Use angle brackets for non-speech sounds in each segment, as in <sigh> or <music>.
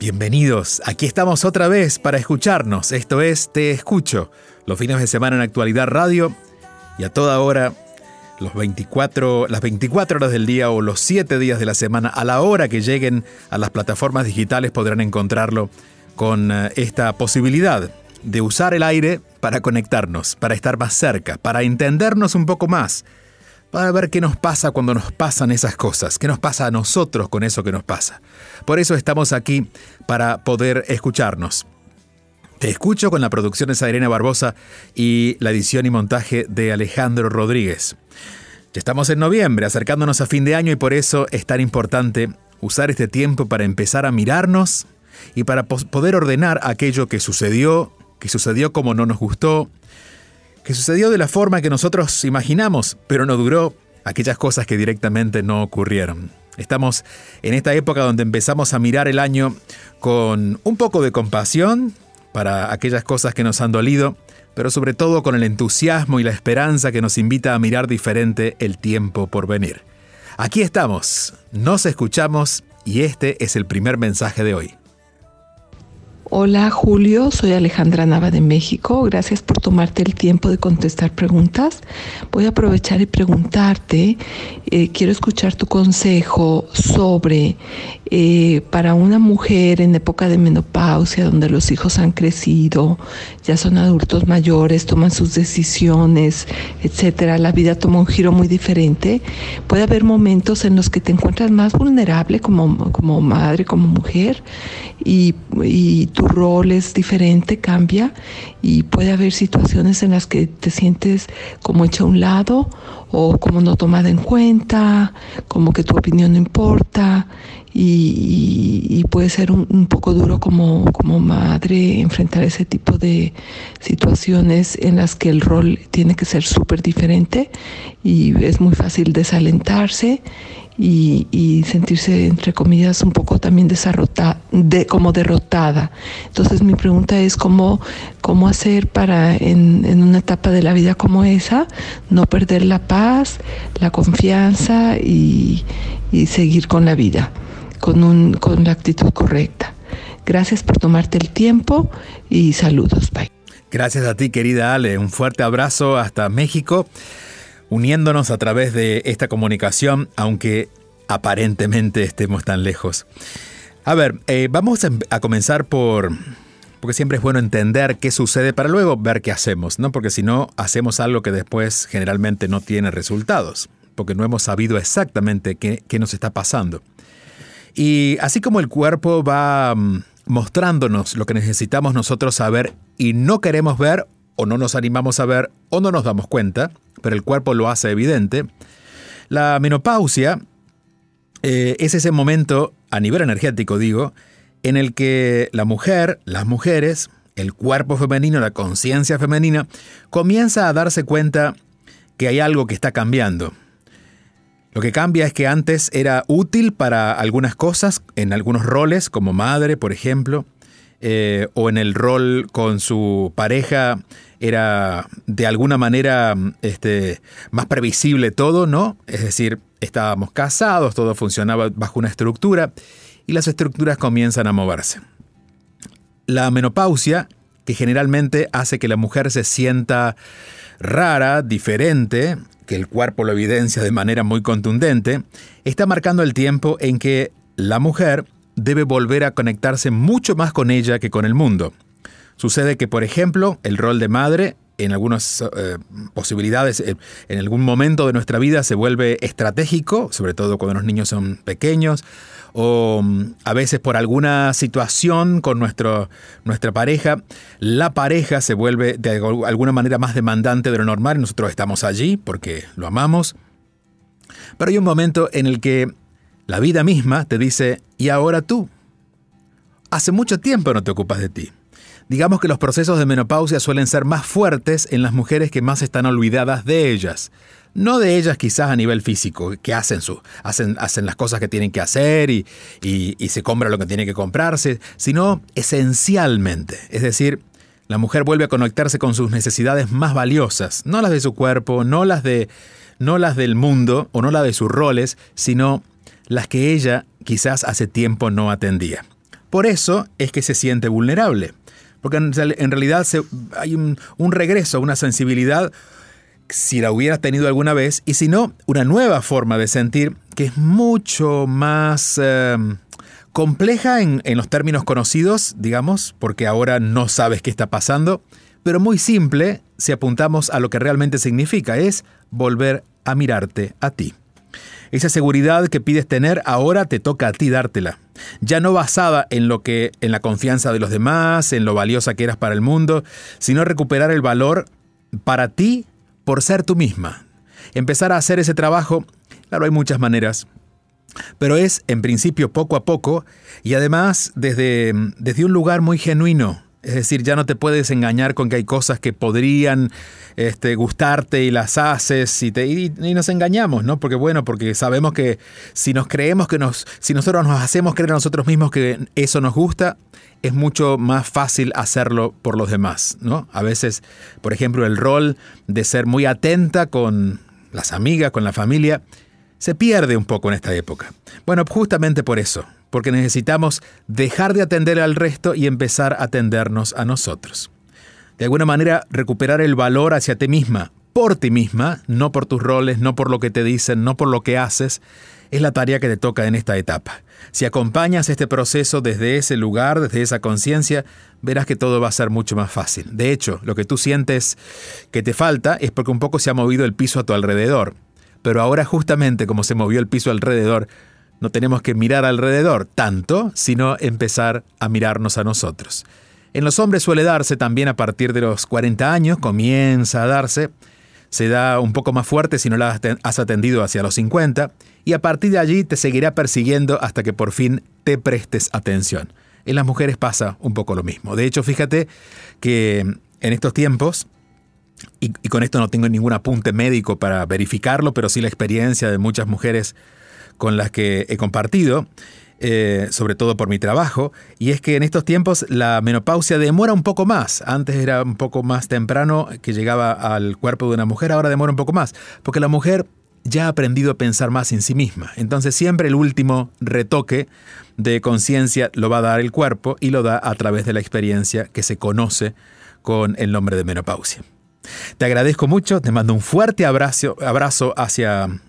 bienvenidos. Aquí estamos otra vez para escucharnos. Esto es Te Escucho, los fines de semana en Actualidad Radio y a toda hora, los 24, las 24 horas del día o los 7 días de la semana, a la hora que lleguen a las plataformas digitales podrán encontrarlo con eh, esta posibilidad de usar el aire para conectarnos, para estar más cerca, para entendernos un poco más, para ver qué nos pasa cuando nos pasan esas cosas, qué nos pasa a nosotros con eso que nos pasa. Por eso estamos aquí para poder escucharnos. Te escucho con la producción de Sairena Barbosa y la edición y montaje de Alejandro Rodríguez. Ya estamos en noviembre, acercándonos a fin de año y por eso es tan importante usar este tiempo para empezar a mirarnos y para poder ordenar aquello que sucedió, que sucedió como no nos gustó, que sucedió de la forma que nosotros imaginamos, pero no duró, aquellas cosas que directamente no ocurrieron. Estamos en esta época donde empezamos a mirar el año con un poco de compasión para aquellas cosas que nos han dolido, pero sobre todo con el entusiasmo y la esperanza que nos invita a mirar diferente el tiempo por venir. Aquí estamos, nos escuchamos y este es el primer mensaje de hoy. Hola Julio, soy Alejandra Nava de México. Gracias por tomarte el tiempo de contestar preguntas. Voy a aprovechar y preguntarte, eh, quiero escuchar tu consejo sobre eh, para una mujer en época de menopausia, donde los hijos han crecido, ya son adultos mayores, toman sus decisiones, etcétera, la vida toma un giro muy diferente. Puede haber momentos en los que te encuentras más vulnerable como, como madre, como mujer, y, y tu rol es diferente, cambia y puede haber situaciones en las que te sientes como hecha a un lado o como no tomada en cuenta, como que tu opinión no importa y, puede ser un, poco duro como, como madre enfrentar ese tipo de situaciones en las que el rol tiene que ser súper diferente y es muy fácil desalentarse y, sentirse, entre comillas, un poco también desarrota, de, como derrotada. Entonces mi pregunta es cómo, cómo hacer para en, una etapa de la vida como esa no perder la paz, la confianza y seguir con la vida, con, un, con la actitud correcta. Gracias por tomarte el tiempo y saludos. Bye. Gracias a ti, querida Ale. Un fuerte abrazo hasta México uniéndonos a través de esta comunicación, aunque aparentemente estemos tan lejos. A ver, eh, vamos a, comenzar por... Porque siempre es bueno entender qué sucede para luego ver qué hacemos, ¿no? Porque si no, hacemos algo que después generalmente no tiene resultados, porque no hemos sabido exactamente qué, qué nos está pasando. Y así como el cuerpo va mm, mostrándonos lo que necesitamos nosotros saber y no queremos ver o no nos animamos a ver o no nos damos cuenta, pero el cuerpo lo hace evidente. La menopausia eh, es ese momento, a nivel energético digo, en el que la mujer, las mujeres, el cuerpo femenino, la conciencia femenina, comienza a darse cuenta que hay algo que está cambiando. Lo que cambia es que antes era útil para algunas cosas, en algunos roles, como madre, por ejemplo, eh, o en el rol con su pareja era de alguna manera este, más previsible todo, ¿no? Es decir, estábamos casados, todo funcionaba bajo una estructura y las estructuras comienzan a moverse. La menopausia, que generalmente hace que la mujer se sienta rara, diferente, que el cuerpo lo evidencia de manera muy contundente, está marcando el tiempo en que la mujer debe volver a conectarse mucho más con ella que con el mundo. Sucede que, por ejemplo, el rol de madre en algunas eh, posibilidades, eh, en algún momento de nuestra vida se vuelve estratégico, sobre todo cuando los niños son pequeños, o mm, a veces por alguna situación con nuestro, nuestra pareja, la pareja se vuelve de alguna manera más demandante de lo normal y nosotros estamos allí porque lo amamos. Pero hay un momento en el que la vida misma te dice, ¿y ahora tú? Hace mucho tiempo no te ocupas de ti. Digamos que los procesos de menopausia suelen ser más fuertes en las mujeres que más están olvidadas de ellas. No de ellas quizás a nivel físico, que hacen, su, hacen, hacen las cosas que tienen que hacer y, y se compra lo que tiene que comprarse, sino esencialmente. Es decir, la mujer vuelve a conectarse con sus necesidades más valiosas, no las de su cuerpo, no las de no las del mundo o no las de sus roles, sino las que ella quizás hace tiempo no atendía. Por eso es que se siente vulnerable. Porque en, realidad hay un, regreso, una sensibilidad, si la hubiera tenido alguna vez, y si no, una nueva forma de sentir que es mucho más em, compleja en, en los términos conocidos, digamos, porque ahora no sabes qué está pasando, pero muy simple si apuntamos a lo que realmente significa, es volver a mirarte a ti. Esa seguridad que pides tener ahora te toca a ti dártela. Ya no basada en lo que en la confianza de los demás, en lo valiosa que eras para el mundo, sino recuperar el valor para ti por ser tú misma. Empezar a hacer ese trabajo, claro, hay muchas maneras, pero es en principio poco a poco y además desde, desde un lugar muy genuino, es decir, ya no te puedes engañar con que hay cosas que podrían este, gustarte y las haces y, te, y, nos engañamos, ¿no? Porque bueno, porque sabemos que si nos creemos que nos, si nosotros nos hacemos creer a nosotros mismos que eso nos gusta, es mucho más fácil hacerlo por los demás, ¿no? A veces, por ejemplo, el rol de ser muy atenta con las amigas, con la familia, se pierde un poco en esta época. Bueno, justamente por eso, porque necesitamos dejar de atender al resto y empezar a atendernos a nosotros. De alguna manera, recuperar el valor hacia ti misma, por ti misma, no por tus roles, no por lo que te dicen, no por lo que haces, es la tarea que te toca en esta etapa. Si acompañas este proceso desde ese lugar, desde esa conciencia, verás que todo va a ser mucho más fácil. De hecho, lo que tú sientes que te falta es porque un poco se ha movido el piso a tu alrededor. Pero ahora justamente como se movió el piso alrededor, no tenemos que mirar alrededor tanto, sino empezar a mirarnos a nosotros. En los hombres suele darse también a partir de los 40 años, comienza a darse, se da un poco más fuerte si no la has atendido hacia los 50, y a partir de allí te seguirá persiguiendo hasta que por fin te prestes atención. En las mujeres pasa un poco lo mismo. De hecho, fíjate que en estos tiempos, y, y con esto no tengo ningún apunte médico para verificarlo, pero sí la experiencia de muchas mujeres con las que he compartido, eh, sobre todo por mi trabajo, y es que en estos tiempos la menopausia demora un poco más. Antes era un poco más temprano que llegaba al cuerpo de una mujer, ahora demora un poco más, porque la mujer ya ha aprendido a pensar más en sí misma. Entonces siempre el último retoque de conciencia lo va a dar el cuerpo y lo da a través de la experiencia que se conoce con el nombre de menopausia. Te agradezco mucho, te mando un fuerte abrazo, abrazo hacia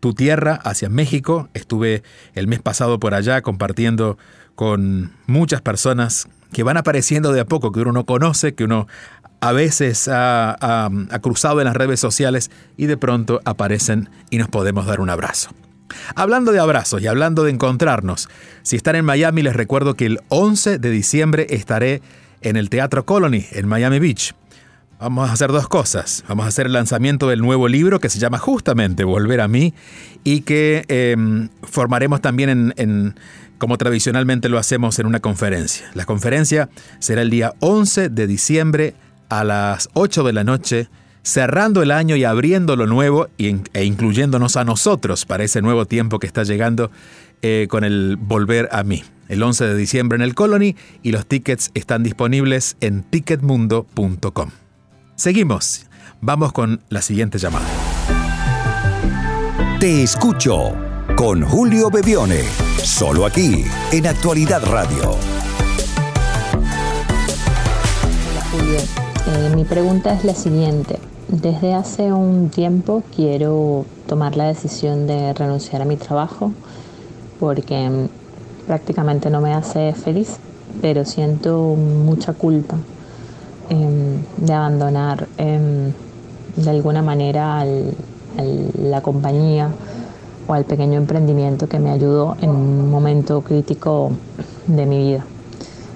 tu tierra, hacia México. Estuve el mes pasado por allá compartiendo con muchas personas que van apareciendo de a poco, que uno no conoce, que uno a veces ha, cruzado en las redes sociales y de pronto aparecen y nos podemos dar un abrazo. Hablando de abrazos y hablando de encontrarnos, si están en Miami les recuerdo que el 11 de diciembre estaré en el Teatro Colony en Miami Beach. Vamos a hacer dos cosas. Vamos a hacer el lanzamiento del nuevo libro que se llama justamente Volver a mí y que em, formaremos también en, como tradicionalmente lo hacemos en una conferencia. La conferencia será el día 11 de diciembre a las 8 de la noche, cerrando el año y abriendo lo nuevo e incluyéndonos a nosotros para ese nuevo tiempo que está llegando eh, con el Volver a mí. El 11 de diciembre en el Colony y los tickets están disponibles en ticketmundo.com. Seguimos. Vamos con la siguiente llamada. Te escucho con Julio Bebione, solo aquí en Actualidad Radio. Hola Julio, eh, mi pregunta es la siguiente. Desde hace un tiempo quiero tomar la decisión de renunciar a mi trabajo porque mm, prácticamente no me hace feliz, pero siento mucha culpa Em, de abandonar em, de alguna manera la compañía o al pequeño emprendimiento que me ayudó en un momento crítico de mi vida.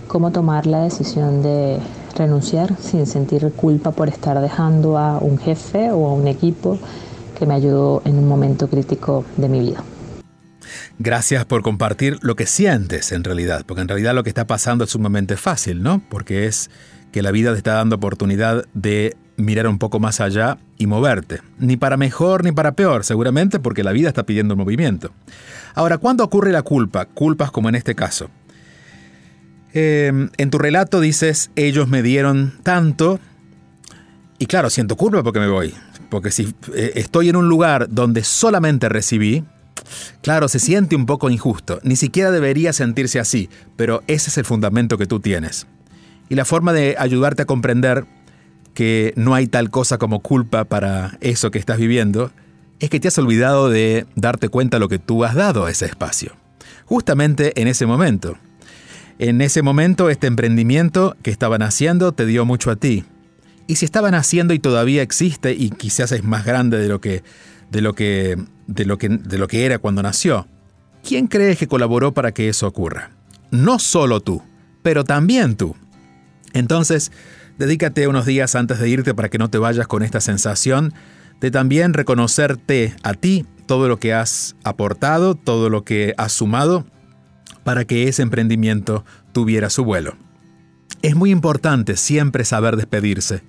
¿Cómo tomar la decisión de renunciar sin sentir culpa por estar dejando a un jefe o a un equipo que me ayudó en un momento crítico de mi vida? Gracias por compartir lo que sientes en realidad, porque en realidad lo que está pasando es sumamente fácil, ¿no? Porque es que la vida te está dando oportunidad de mirar un poco más allá y moverte. Ni para mejor ni para peor, seguramente porque la vida está pidiendo movimiento. Ahora, ¿cuándo ocurre la culpa? Culpas como en este caso. Em, en tu relato dices, ellos me dieron tanto, y claro, siento culpa porque me voy. Porque si eh, estoy en un lugar donde solamente recibí, Claro, se siente un poco injusto, ni siquiera debería sentirse así, pero ese es el fundamento que tú tienes. Y la forma de ayudarte a comprender que no hay tal cosa como culpa para eso que estás viviendo es que te has olvidado de darte cuenta lo que tú has dado a ese espacio. Justamente en ese momento. En ese momento este emprendimiento que estaban haciendo te dio mucho a ti. Y si estaban haciendo y todavía existe y quizás es más grande de lo que de lo que, de lo que, de lo que era cuando nació. ¿Quién crees que colaboró para que eso ocurra? No solo tú, pero también tú. Entonces, dedícate unos días antes de irte para que no te vayas con esta sensación de también reconocerte a ti todo lo que has aportado, todo lo que has sumado para que ese emprendimiento tuviera su vuelo. Es muy importante siempre saber despedirse.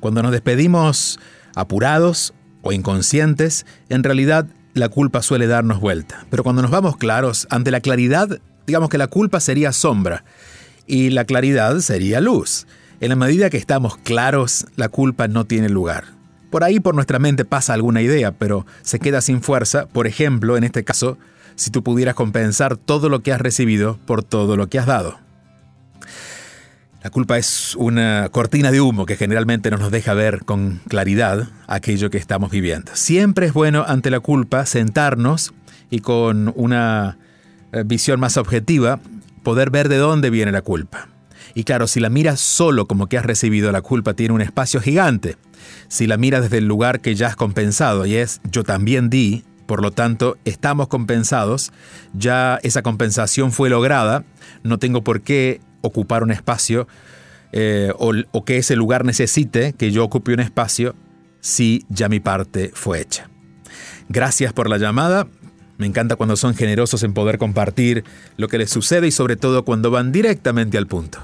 Cuando nos despedimos apurados o inconscientes, en realidad la culpa suele darnos vuelta. Pero cuando nos vamos claros, ante la claridad, digamos que la culpa sería sombra y la claridad sería luz. En la medida que estamos claros, la culpa no tiene lugar. Por ahí por nuestra mente pasa alguna idea, pero se queda sin fuerza, por ejemplo, en este caso, si tú pudieras compensar todo lo que has recibido por todo lo que has dado. La culpa es una cortina de humo que generalmente no nos deja ver con claridad aquello que estamos viviendo. Siempre es bueno ante la culpa sentarnos y con una eh, visión más objetiva poder ver de dónde viene la culpa. Y claro, si la miras solo como que has recibido la culpa, tiene un espacio gigante. Si la miras desde el lugar que ya has compensado y es yo también di, por lo tanto estamos compensados, ya esa compensación fue lograda, no tengo por qué ocupar un espacio eh, o, que ese lugar necesite que yo ocupe un espacio si ya mi parte fue hecha. Gracias por la llamada. Me encanta cuando son generosos en poder compartir lo que les sucede y sobre todo cuando van directamente al punto.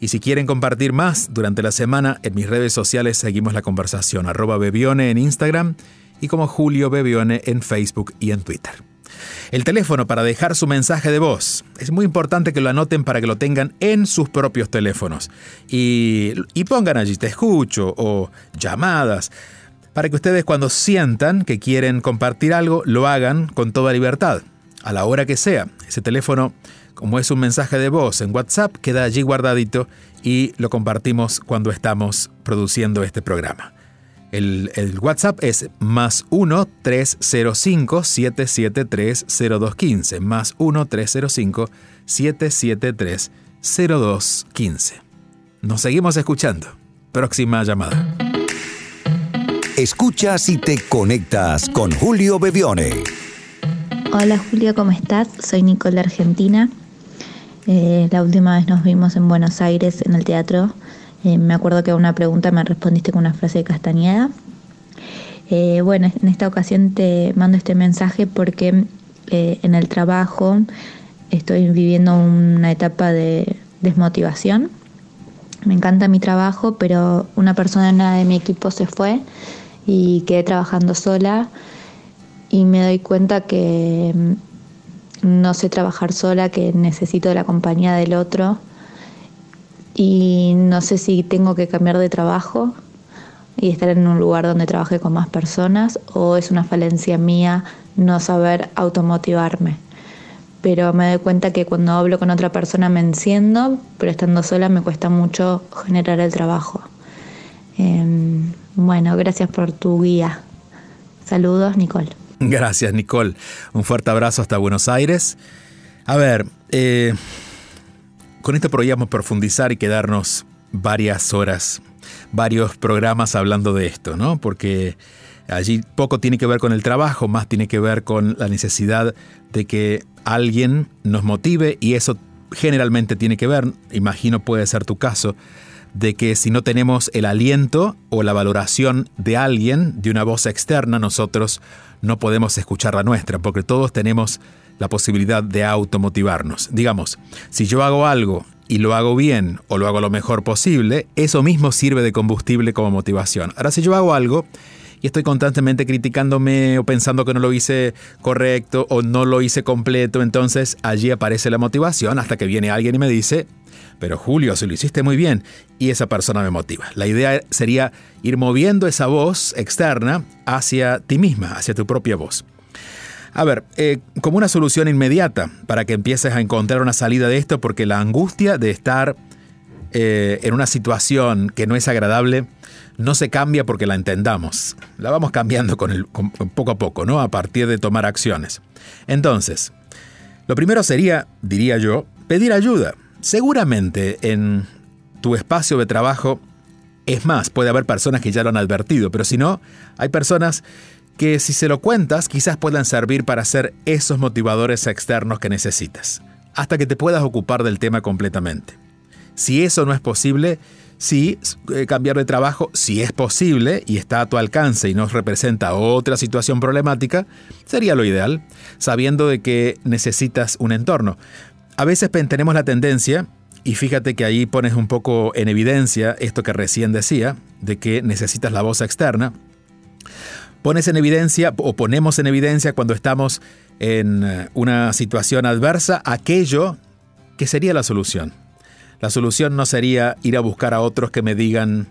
Y si quieren compartir más durante la semana, en mis redes sociales seguimos la conversación, Bebione en Instagram y como Julio Bebione en Facebook y en Twitter. El teléfono para dejar su mensaje de voz. Es muy importante que lo anoten para que lo tengan en sus propios teléfonos. Y, pongan allí te escucho o llamadas. Para que ustedes cuando sientan que quieren compartir algo, lo hagan con toda libertad. A la hora que sea. Ese teléfono, como es un mensaje de voz en WhatsApp, queda allí guardadito y lo compartimos cuando estamos produciendo este programa. El, WhatsApp es más 1-305-773-0215. Más 1-305-773-0215. Nos seguimos escuchando. Próxima llamada. Escuchas y te conectas con Julio Bebione. Hola Julio, ¿cómo estás? Soy Nicole Argentina. Eh, la última vez nos vimos en Buenos Aires en el teatro eh, me acuerdo que a una pregunta me respondiste con una frase de Castañeda. Eh, bueno, en esta ocasión te mando este mensaje porque en el trabajo estoy viviendo una etapa de desmotivación. Me encanta mi trabajo, pero una persona de mi equipo se fue y quedé trabajando sola y me doy cuenta que mm, no sé trabajar sola, que necesito la compañía del otro y no sé si tengo que cambiar de trabajo y estar en un lugar donde trabaje con más personas o es una falencia mía no saber automotivarme. Pero me doy cuenta que cuando hablo con otra persona me enciendo, pero estando sola me cuesta mucho generar el trabajo. Em, bueno, gracias por tu guía. Saludos, Nicole. Gracias, Nicole. Un fuerte abrazo hasta Buenos Aires. A ver, eh, con esto podríamos profundizar y quedarnos varias horas, varios programas hablando de esto, ¿no? Porque allí poco tiene que ver con el trabajo, más tiene que ver con la necesidad de que alguien nos motive y eso generalmente tiene que ver, imagino puede ser tu caso, de que si no tenemos el aliento o la valoración de alguien, de una voz externa, nosotros no podemos escuchar la nuestra, porque todos tenemos la posibilidad de automotivarnos. Digamos, si yo hago algo y lo hago bien o lo hago lo mejor posible, eso mismo sirve de combustible como motivación. Ahora, si yo hago algo y estoy constantemente criticándome o pensando que no lo hice correcto o no lo hice completo, entonces allí aparece la motivación hasta que viene alguien y me dice, pero Julio, si lo hiciste muy bien, y esa persona me motiva. La idea sería ir moviendo esa voz externa hacia ti misma, hacia tu propia voz. A ver, eh, como una solución inmediata para que empieces a encontrar una salida de esto, porque la angustia de estar eh, en una situación que no es agradable no se cambia porque la entendamos. La vamos cambiando con el, poco a poco, ¿no? A partir de tomar acciones. Entonces, lo primero sería, diría yo, pedir ayuda. Seguramente en tu espacio de trabajo, es más, puede haber personas que ya lo han advertido, pero si no, hay personas que si se lo cuentas quizás puedan servir para ser esos motivadores externos que necesitas, hasta que te puedas ocupar del tema completamente. Si eso no es posible, sí, eh, cambiar de trabajo, si es posible y está a tu alcance y nos representa otra situación problemática, sería lo ideal, sabiendo de que necesitas un entorno. A veces tenemos la tendencia, y fíjate que ahí pones un poco en evidencia esto que recién decía, de que necesitas la voz externa, pones en evidencia o ponemos en evidencia cuando estamos en eh, una situación adversa aquello que sería la solución. La solución no sería ir a buscar a otros que me digan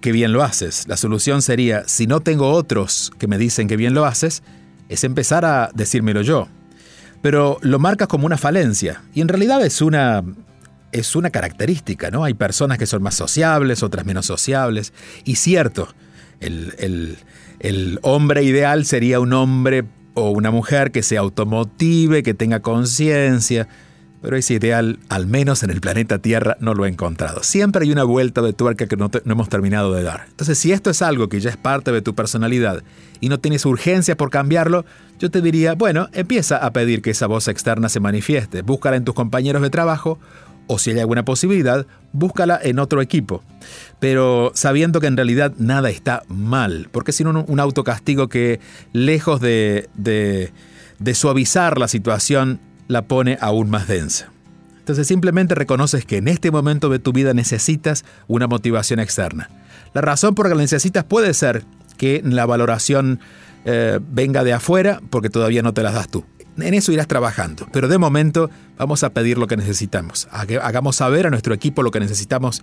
que bien lo haces. La solución sería, si no tengo otros que me dicen que bien lo haces, es empezar a decírmelo yo. Pero lo marcas como una falencia y en realidad es una es una característica, ¿no? Hay personas que son más sociables, otras menos sociables. Y cierto, el, el, el hombre ideal sería un hombre o una mujer que se automotive, que tenga conciencia, pero ese ideal, al menos en el planeta Tierra, no lo he encontrado. Siempre hay una vuelta de tuerca que no, hemos terminado de dar. Entonces, si esto es algo que ya es parte de tu personalidad y no tienes urgencia por cambiarlo, yo te diría, bueno, empieza a pedir que esa voz externa se manifieste. Búscala en tus compañeros de trabajo o si hay alguna posibilidad, búscala en otro equipo. Pero sabiendo que en realidad nada está mal, porque si no un autocastigo que lejos de, de suavizar la situación, la pone aún más densa. Entonces simplemente reconoces que en este momento de tu vida necesitas una motivación externa. La razón por la que la necesitas puede ser que la valoración eh, venga de afuera porque todavía no te las das tú. En eso irás trabajando, pero de momento vamos a pedir lo que necesitamos. Hagamos saber a nuestro equipo lo que necesitamos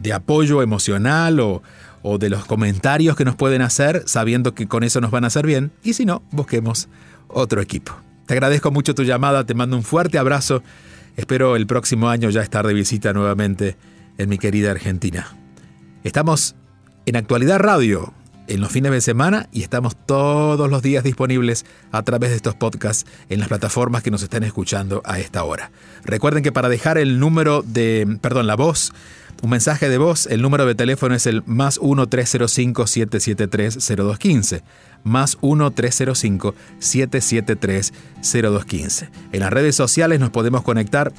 de apoyo emocional o, o de los comentarios que nos pueden hacer, sabiendo que con eso nos van a hacer bien, y si no, busquemos otro equipo. Te agradezco mucho tu llamada, te mando un fuerte abrazo. Espero el próximo año ya estar de visita nuevamente en mi querida Argentina. Estamos en Actualidad Radio en los fines de semana y estamos todos los días disponibles a través de estos podcasts en las plataformas que nos estén escuchando a esta hora. Recuerden que para dejar el número de, perdón, la voz, un mensaje de voz, el número de teléfono es el más 1-305-773-0215. Más 1-305-773-0215. En las redes sociales nos podemos conectar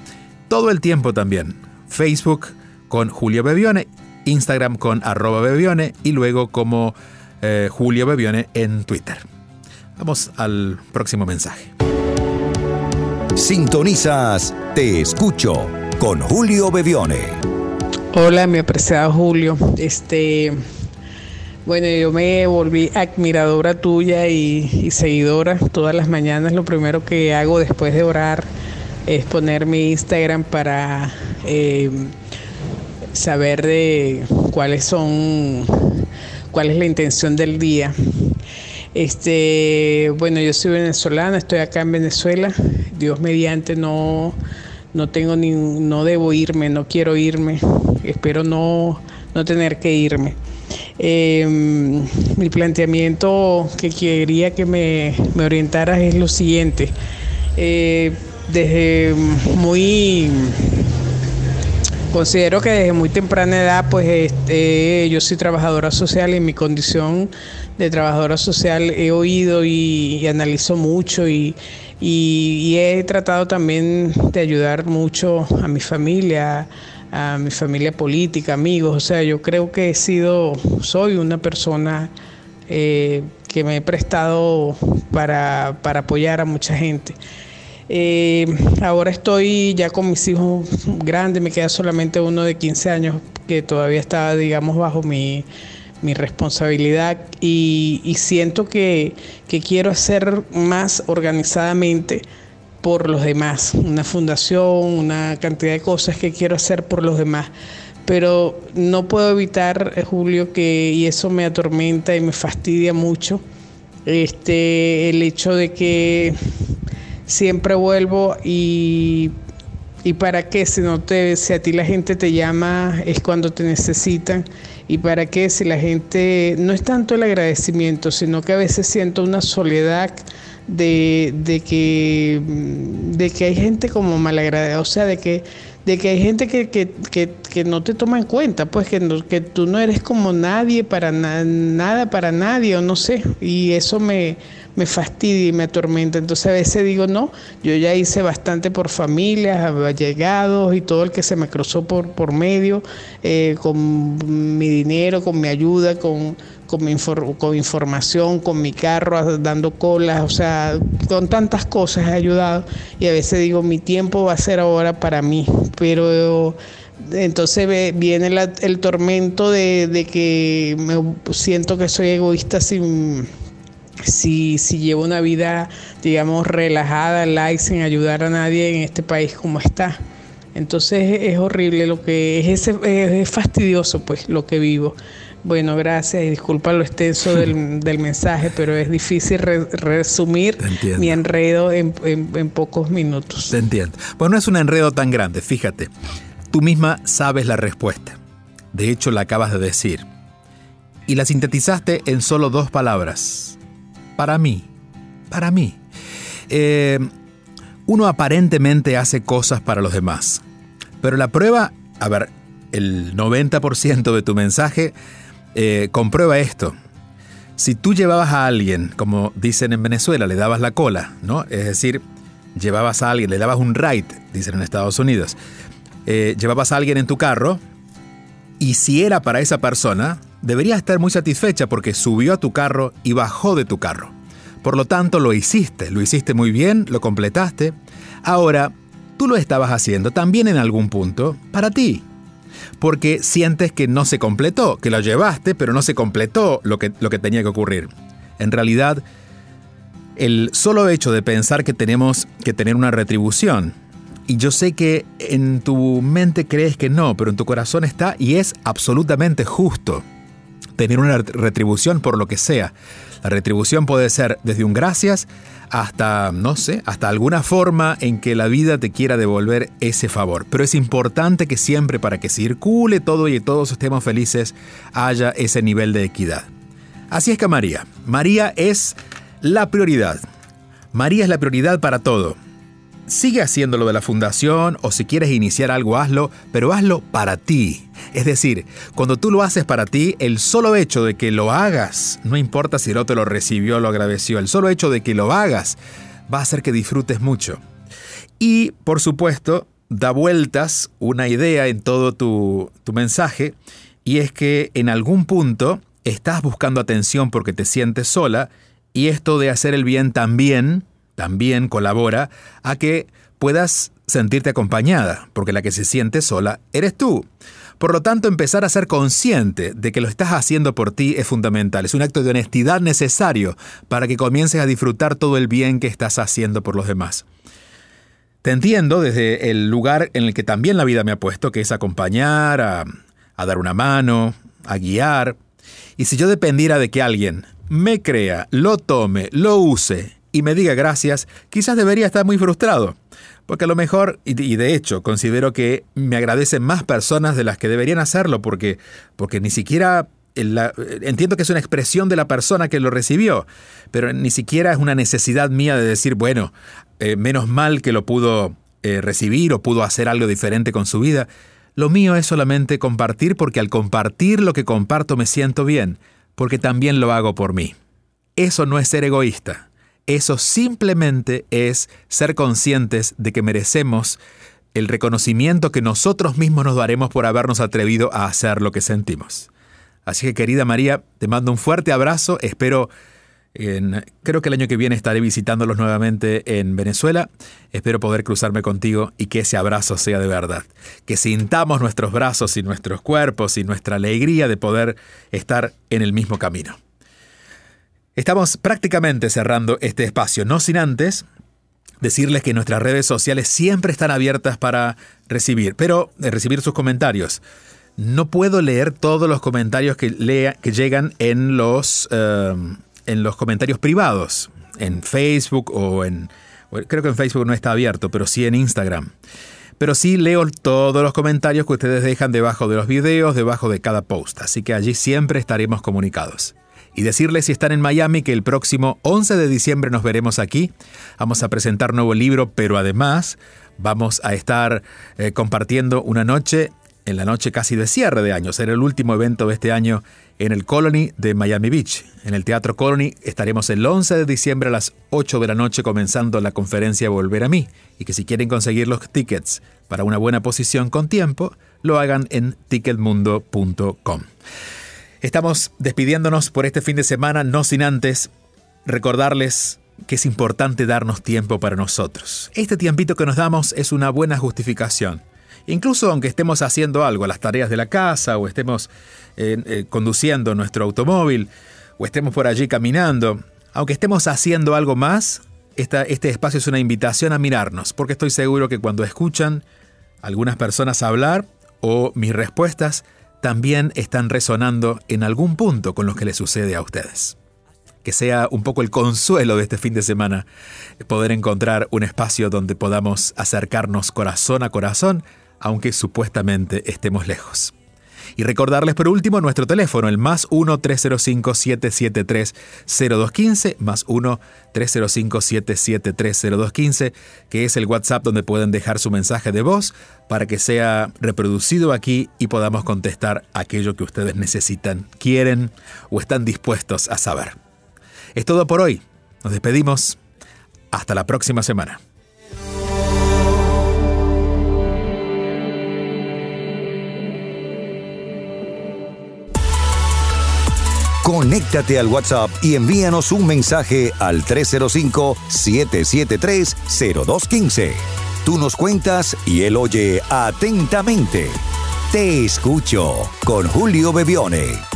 todo el tiempo también. Facebook con Julio Bebione, Instagram con arroba Bebione y luego como eh, Julio Bebione en Twitter. Vamos al próximo mensaje. Sintonizas Te Escucho con Julio Bebione. Hola, mi apreciado Julio. Este, bueno, yo me volví admiradora tuya y, seguidora. Todas las mañanas lo primero que hago después de orar es poner mi Instagram para eh, saber de cuáles son cuál es la intención del día. Este, bueno, yo soy venezolana, estoy acá en Venezuela. Dios mediante no, no tengo ni, no debo irme, no quiero irme. Espero no, no tener que irme. Em, mi planteamiento que quería que me, me orientaras es lo siguiente. Eh, desde muy Considero que desde muy temprana edad, pues este, yo soy trabajadora social y en mi condición de trabajadora social he oído y, analizo mucho y, he tratado también de ayudar mucho a mi familia, a mi familia política, amigos. O sea, yo creo que he sido, soy una persona eh, que me he prestado para, para apoyar a mucha gente. Eh, ahora estoy ya con mis hijos grandes, me queda solamente uno de 15 años que todavía está, digamos, bajo mi, responsabilidad y, siento que, que, quiero hacer más organizadamente por los demás, una fundación, una cantidad de cosas que quiero hacer por los demás. Pero no puedo evitar, eh, Julio, que, y eso me atormenta y me fastidia mucho, este, el hecho de que siempre vuelvo y, y para qué, si, no te, si a ti la gente te llama es cuando te necesitan, y para qué, si la gente, no es tanto el agradecimiento, sino que a veces siento una soledad de, de, que, de que hay gente como malagradecida, o sea, de que de que hay gente que, que, que, que, no te toma en cuenta, pues que, que tú no eres como nadie para nada para nadie, o no sé, y eso me, me fastidia y me atormenta. Entonces a veces digo, no, yo ya hice bastante por familias, allegados y todo el que se me cruzó por, por medio, eh, con mi dinero, con mi ayuda, con, con, mi con información, con mi carro, dando colas, o sea, con tantas cosas he ayudado y a veces digo, mi tiempo va a ser ahora para mí, pero entonces viene el tormento de, que me siento que soy egoísta si, si, si llevo una vida, digamos, relajada, light, sin ayudar a nadie en este país como está. Entonces es horrible lo que es, es fastidioso pues lo que vivo. Bueno, gracias y disculpa lo extenso del, <laughs> mensaje, pero es difícil resumir mi enredo en, pocos minutos. Te entiendo. Pues no es un enredo tan grande, fíjate. Tú misma sabes la respuesta. De hecho, la acabas de decir. Y la sintetizaste en solo dos palabras. Para mí. Para mí. Eh, uno aparentemente hace cosas para los demás. Pero la prueba, a ver, el 90% de tu mensaje eh, comprueba esto. Si tú llevabas a alguien, como dicen en Venezuela, le dabas la cola, ¿no? Es decir, llevabas a alguien, le dabas un ride, dicen en Estados Unidos. Eh, llevabas a alguien en tu carro y si era para esa persona, deberías estar muy satisfecha porque subió a tu carro y bajó de tu carro. Por lo tanto, lo hiciste, lo hiciste muy bien, lo completaste. Ahora, tú lo estabas haciendo también en algún punto para ti, porque sientes que no se completó, que lo llevaste, pero no se completó lo que, lo que tenía que ocurrir. En realidad, el solo hecho de pensar que tenemos que tener una retribución, y yo sé que en tu mente crees que no, pero en tu corazón está y es absolutamente justo tener una retribución por lo que sea. La retribución puede ser desde un gracias hasta, no sé, hasta alguna forma en que la vida te quiera devolver ese favor. Pero es importante que siempre para que circule todo y todos estemos felices haya ese nivel de equidad. Así es que María, María es la prioridad. María es la prioridad para todo sigue haciendo lo de la fundación o si quieres iniciar algo, hazlo, pero hazlo para ti. Es decir, cuando tú lo haces para ti, el solo hecho de que lo hagas, no importa si el otro lo recibió o lo agradeció, el solo hecho de que lo hagas va a hacer que disfrutes mucho. Y, por supuesto, da vueltas una idea en todo tu, tu mensaje, y es que en algún punto estás buscando atención porque te sientes sola, y esto de hacer el bien también también colabora a que puedas sentirte acompañada, porque la que se siente sola eres tú. Por lo tanto, empezar a ser consciente de que lo estás haciendo por ti es fundamental. Es un acto de honestidad necesario para que comiences a disfrutar todo el bien que estás haciendo por los demás. Te entiendo desde el lugar en el que también la vida me ha puesto, que es acompañar, a, a dar una mano, a guiar. Y si yo dependiera de que alguien me crea, lo tome, lo use y me diga gracias, quizás debería estar muy frustrado. Porque a lo mejor, y de hecho, considero que me agradecen más personas de las que deberían hacerlo, porque, porque ni siquiera entiendo que es una expresión de la persona que lo recibió, pero ni siquiera es una necesidad mía de decir, bueno, eh, menos mal que lo pudo eh, recibir o pudo hacer algo diferente con su vida. Lo mío es solamente compartir porque al compartir lo que comparto me siento bien, porque también lo hago por mí. Eso no es ser egoísta. Eso simplemente es ser conscientes de que merecemos el reconocimiento que nosotros mismos nos daremos por habernos atrevido a hacer lo que sentimos. Así que querida María, te mando un fuerte abrazo, espero creo que el año que viene estaré visitándolos nuevamente en Venezuela. Espero poder cruzarme contigo y que ese abrazo sea de verdad. Que sintamos nuestros brazos y nuestros cuerpos y nuestra alegría de poder estar en el mismo camino. Estamos prácticamente cerrando este espacio, no sin antes decirles que nuestras redes sociales siempre están abiertas para recibir, pero eh, recibir sus comentarios. No puedo leer todos los comentarios que, llegan en los... Eh, en los comentarios privados, en Facebook o en... Creo que en Facebook no está abierto, pero sí en Instagram. Pero sí leo todos los comentarios que ustedes dejan debajo de los videos, debajo de cada post, así que allí siempre estaremos comunicados. Y decirles si están en Miami que el próximo 11 de diciembre nos veremos aquí. Vamos a presentar nuevo libro, pero además vamos a estar eh, compartiendo una noche, en la noche casi de cierre de año. Será el último evento de este año en el Colony de Miami Beach. En el Teatro Colony estaremos el 11 de diciembre a las 8 de la noche comenzando la conferencia Volver a mí. Y que si quieren conseguir los tickets para una buena posición con tiempo, lo hagan en ticketmundo.com. Estamos despidiéndonos por este fin de semana, no sin antes recordarles que es importante darnos tiempo para nosotros. Este tiempito que nos damos es una buena justificación. Incluso aunque estemos haciendo algo, las tareas de la casa o estemos eh, conduciendo nuestro automóvil o estemos por allí caminando, aunque estemos haciendo algo más, este espacio es una invitación a mirarnos, porque estoy seguro que cuando escuchan algunas personas hablar o mis respuestas, también están resonando en algún punto con lo que les sucede a ustedes. Que sea un poco el consuelo de este fin de semana poder encontrar un espacio donde podamos acercarnos corazón a corazón, aunque supuestamente estemos lejos. Y recordarles por último nuestro teléfono, el más 1-305-773-0215, más 1-305-773-0215, que es el WhatsApp donde pueden dejar su mensaje de voz para que sea reproducido aquí y podamos contestar aquello que ustedes necesitan, quieren o están dispuestos a saber. Es todo por hoy. Nos despedimos. Hasta la próxima semana. Conéctate al WhatsApp y envíanos un mensaje al 305-773-0215. Tú nos cuentas y él oye atentamente. Te escucho con Julio Bebione.